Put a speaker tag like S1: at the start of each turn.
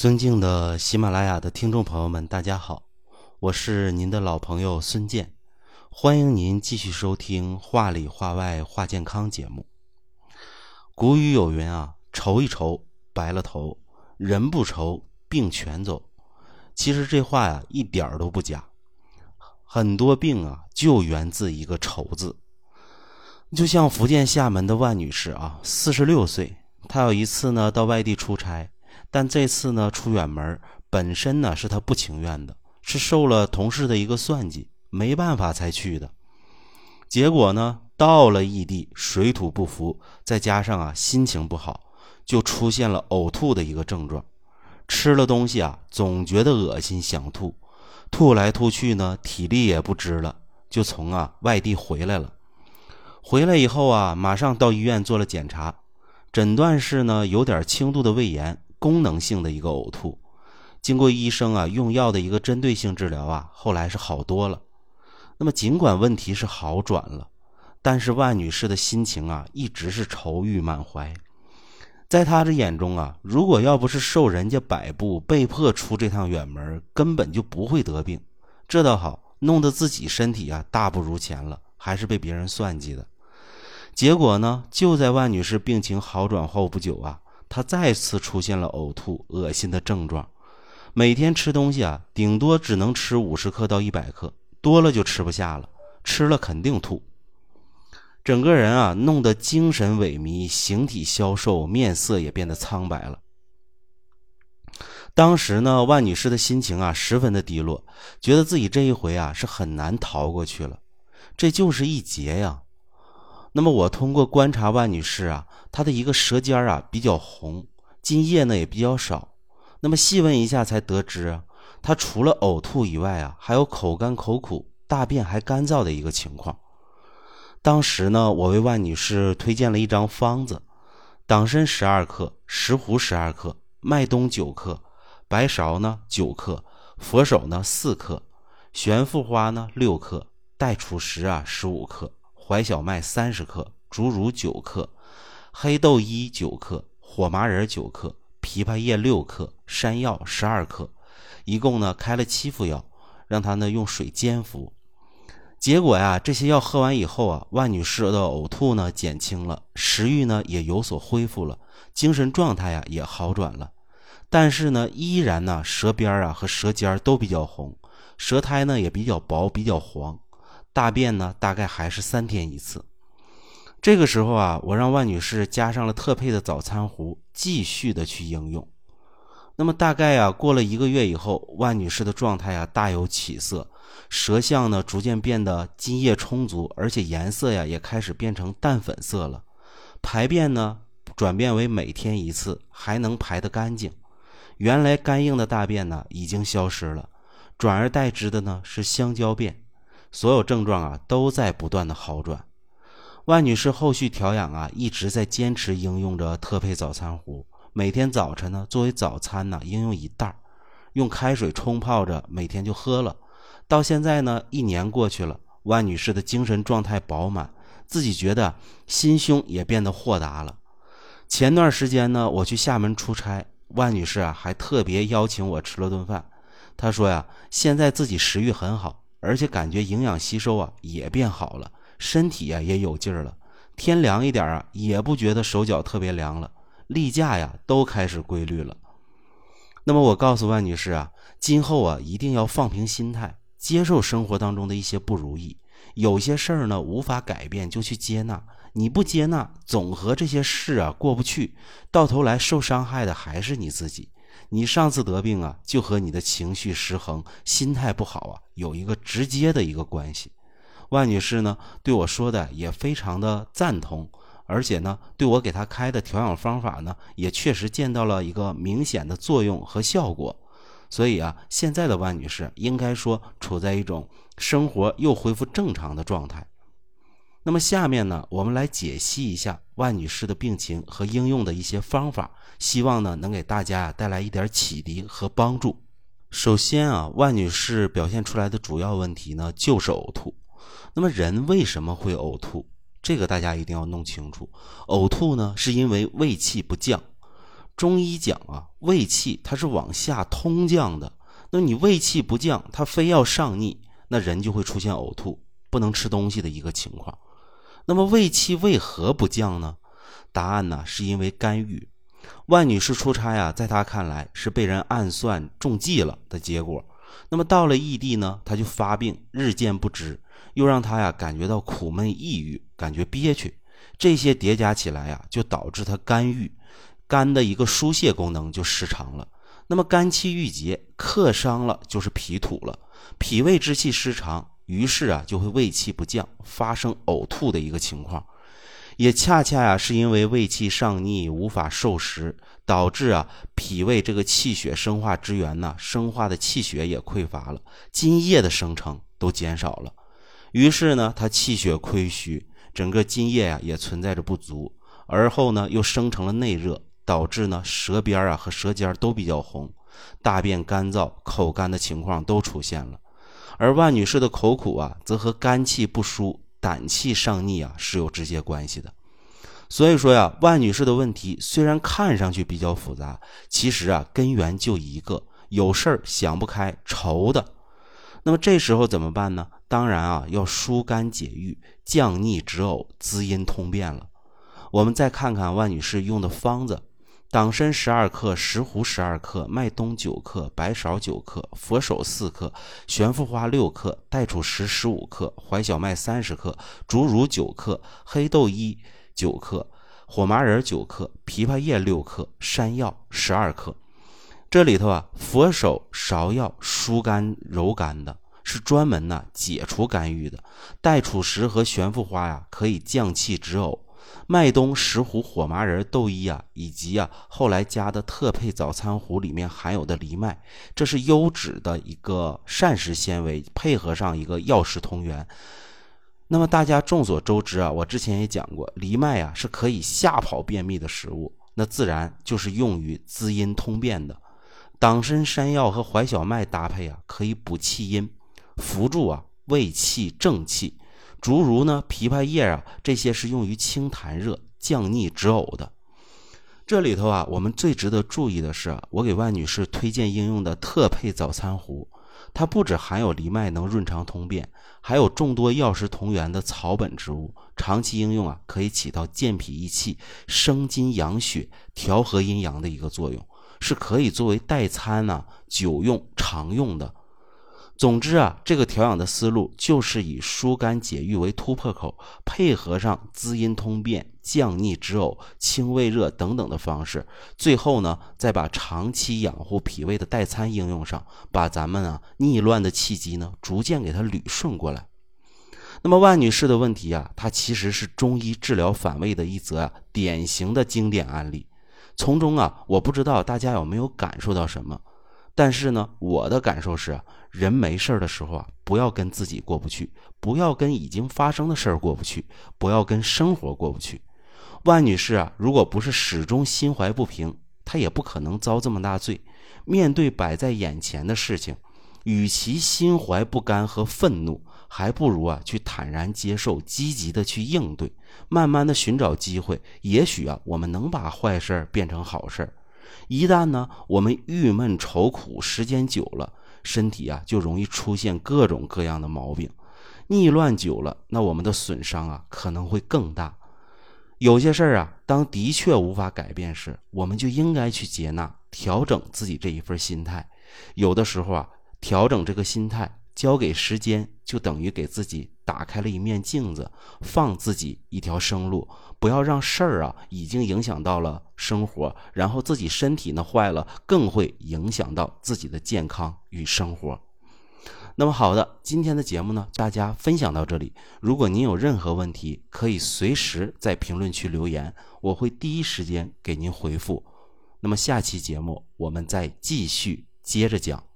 S1: 尊敬的喜马拉雅的听众朋友们，大家好，我是您的老朋友孙健，欢迎您继续收听《话里话外话健康》节目。古语有云啊，愁一愁白了头，人不愁病全走。其实这话呀一点儿都不假，很多病啊就源自一个愁字。就像福建厦门的万女士啊，四十六岁，她有一次呢到外地出差。但这次呢，出远门本身呢是他不情愿的，是受了同事的一个算计，没办法才去的。结果呢，到了异地，水土不服，再加上啊心情不好，就出现了呕吐的一个症状。吃了东西啊，总觉得恶心想吐，吐来吐去呢，体力也不支了，就从啊外地回来了。回来以后啊，马上到医院做了检查，诊断是呢有点轻度的胃炎。功能性的一个呕吐，经过医生啊用药的一个针对性治疗啊，后来是好多了。那么尽管问题是好转了，但是万女士的心情啊一直是愁郁满怀。在她的眼中啊，如果要不是受人家摆布，被迫出这趟远门，根本就不会得病。这倒好，弄得自己身体啊大不如前了，还是被别人算计的。结果呢，就在万女士病情好转后不久啊。他再次出现了呕吐、恶心的症状，每天吃东西啊，顶多只能吃五十克到一百克，多了就吃不下了，吃了肯定吐。整个人啊，弄得精神萎靡，形体消瘦，面色也变得苍白了。当时呢，万女士的心情啊，十分的低落，觉得自己这一回啊，是很难逃过去了，这就是一劫呀。那么我通过观察万女士啊，她的一个舌尖啊比较红，津液呢也比较少。那么细问一下才得知，她除了呕吐以外啊，还有口干口苦、大便还干燥的一个情况。当时呢，我为万女士推荐了一张方子：党参十二克、石斛十二克、麦冬九克、白芍呢九克、佛手呢四克、玄附花呢六克、代楚石啊十五克。怀小麦三十克，竹茹九克，黑豆衣九克，火麻仁九克，枇杷叶六克，山药十二克，一共呢开了七副药，让他呢用水煎服。结果呀，这些药喝完以后啊，万女士的呕吐呢减轻了，食欲呢也有所恢复了，精神状态呀也好转了。但是呢，依然呢舌边啊和舌尖都比较红，舌苔呢也比较薄，比较黄。大便呢，大概还是三天一次。这个时候啊，我让万女士加上了特配的早餐壶，继续的去应用。那么大概啊，过了一个月以后，万女士的状态啊大有起色，舌象呢逐渐变得津液充足，而且颜色呀也开始变成淡粉色了。排便呢转变为每天一次，还能排得干净。原来干硬的大便呢已经消失了，转而代之的呢是香蕉便。所有症状啊都在不断的好转，万女士后续调养啊一直在坚持应用着特配早餐壶，每天早晨呢作为早餐呢应用一袋用开水冲泡着，每天就喝了。到现在呢一年过去了，万女士的精神状态饱满，自己觉得心胸也变得豁达了。前段时间呢我去厦门出差，万女士啊还特别邀请我吃了顿饭，她说呀现在自己食欲很好。而且感觉营养吸收啊也变好了，身体啊也有劲儿了。天凉一点啊，也不觉得手脚特别凉了。例假呀都开始规律了。那么我告诉万女士啊，今后啊一定要放平心态，接受生活当中的一些不如意。有些事儿呢无法改变，就去接纳。你不接纳，总和这些事啊过不去，到头来受伤害的还是你自己。你上次得病啊，就和你的情绪失衡、心态不好啊，有一个直接的一个关系。万女士呢对我说的也非常的赞同，而且呢对我给她开的调养方法呢，也确实见到了一个明显的作用和效果。所以啊，现在的万女士应该说处在一种生活又恢复正常的状态。那么下面呢，我们来解析一下万女士的病情和应用的一些方法，希望呢能给大家带来一点启迪和帮助。首先啊，万女士表现出来的主要问题呢就是呕吐。那么人为什么会呕吐？这个大家一定要弄清楚。呕吐呢是因为胃气不降，中医讲啊，胃气它是往下通降的。那你胃气不降，它非要上逆，那人就会出现呕吐、不能吃东西的一个情况。那么胃气为何不降呢？答案呢，是因为肝郁。万女士出差啊，在她看来是被人暗算中计了的结果。那么到了异地呢，她就发病，日渐不支，又让她呀感觉到苦闷抑郁，感觉憋屈。这些叠加起来呀，就导致她肝郁，肝的一个疏泄功能就失常了。那么肝气郁结，克伤了就是脾土了，脾胃之气失常，于是啊就会胃气不降，发生呕吐的一个情况。也恰恰呀，是因为胃气上逆，无法受食，导致啊脾胃这个气血生化之源呢，生化的气血也匮乏了，津液的生成都减少了，于是呢，它气血亏虚，整个津液呀也存在着不足，而后呢又生成了内热，导致呢舌边啊和舌尖都比较红，大便干燥、口干的情况都出现了，而万女士的口苦啊，则和肝气不舒。胆气上逆啊是有直接关系的，所以说呀，万女士的问题虽然看上去比较复杂，其实啊根源就一个，有事儿想不开，愁的。那么这时候怎么办呢？当然啊要疏肝解郁、降逆止呕、滋阴通便了。我们再看看万女士用的方子。党参十二克，石斛十二克，麦冬九克，白芍九克，佛手四克，玄附花六克，代楚石十五克，怀小麦三十克，竹茹九克，黑豆一九克，火麻仁九克，枇杷叶六克，山药十二克。这里头啊，佛手、芍药疏肝柔肝的，是专门呢解除肝郁的；代楚石和玄附花呀，可以降气止呕。麦冬、石斛、火麻仁、豆衣啊，以及啊后来加的特配早餐壶里面含有的藜麦，这是优质的一个膳食纤维，配合上一个药食同源。那么大家众所周知啊，我之前也讲过，藜麦啊是可以吓跑便秘的食物，那自然就是用于滋阴通便的。党参、山药和淮小麦搭配啊，可以补气阴，扶助啊胃气正气。竹茹呢，枇杷叶啊，这些是用于清痰热、降逆止呕的。这里头啊，我们最值得注意的是，我给万女士推荐应用的特配早餐壶，它不止含有藜麦能润肠通便，还有众多药食同源的草本植物，长期应用啊，可以起到健脾益气、生津养血、调和阴阳的一个作用，是可以作为代餐呢，久用常用的。总之啊，这个调养的思路就是以疏肝解郁为突破口，配合上滋阴通便、降逆止呕、清胃热等等的方式，最后呢，再把长期养护脾胃的代餐应用上，把咱们啊逆乱的气机呢逐渐给它捋顺过来。那么万女士的问题啊，它其实是中医治疗反胃的一则啊典型的经典案例。从中啊，我不知道大家有没有感受到什么。但是呢，我的感受是，人没事的时候啊，不要跟自己过不去，不要跟已经发生的事儿过不去，不要跟生活过不去。万女士啊，如果不是始终心怀不平，她也不可能遭这么大罪。面对摆在眼前的事情，与其心怀不甘和愤怒，还不如啊去坦然接受，积极的去应对，慢慢的寻找机会。也许啊，我们能把坏事变成好事。一旦呢，我们郁闷愁苦时间久了，身体啊就容易出现各种各样的毛病，逆乱久了，那我们的损伤啊可能会更大。有些事儿啊，当的确无法改变时，我们就应该去接纳，调整自己这一份心态。有的时候啊，调整这个心态。交给时间，就等于给自己打开了一面镜子，放自己一条生路。不要让事儿啊，已经影响到了生活，然后自己身体呢坏了，更会影响到自己的健康与生活。那么好的，今天的节目呢，大家分享到这里。如果您有任何问题，可以随时在评论区留言，我会第一时间给您回复。那么下期节目我们再继续接着讲。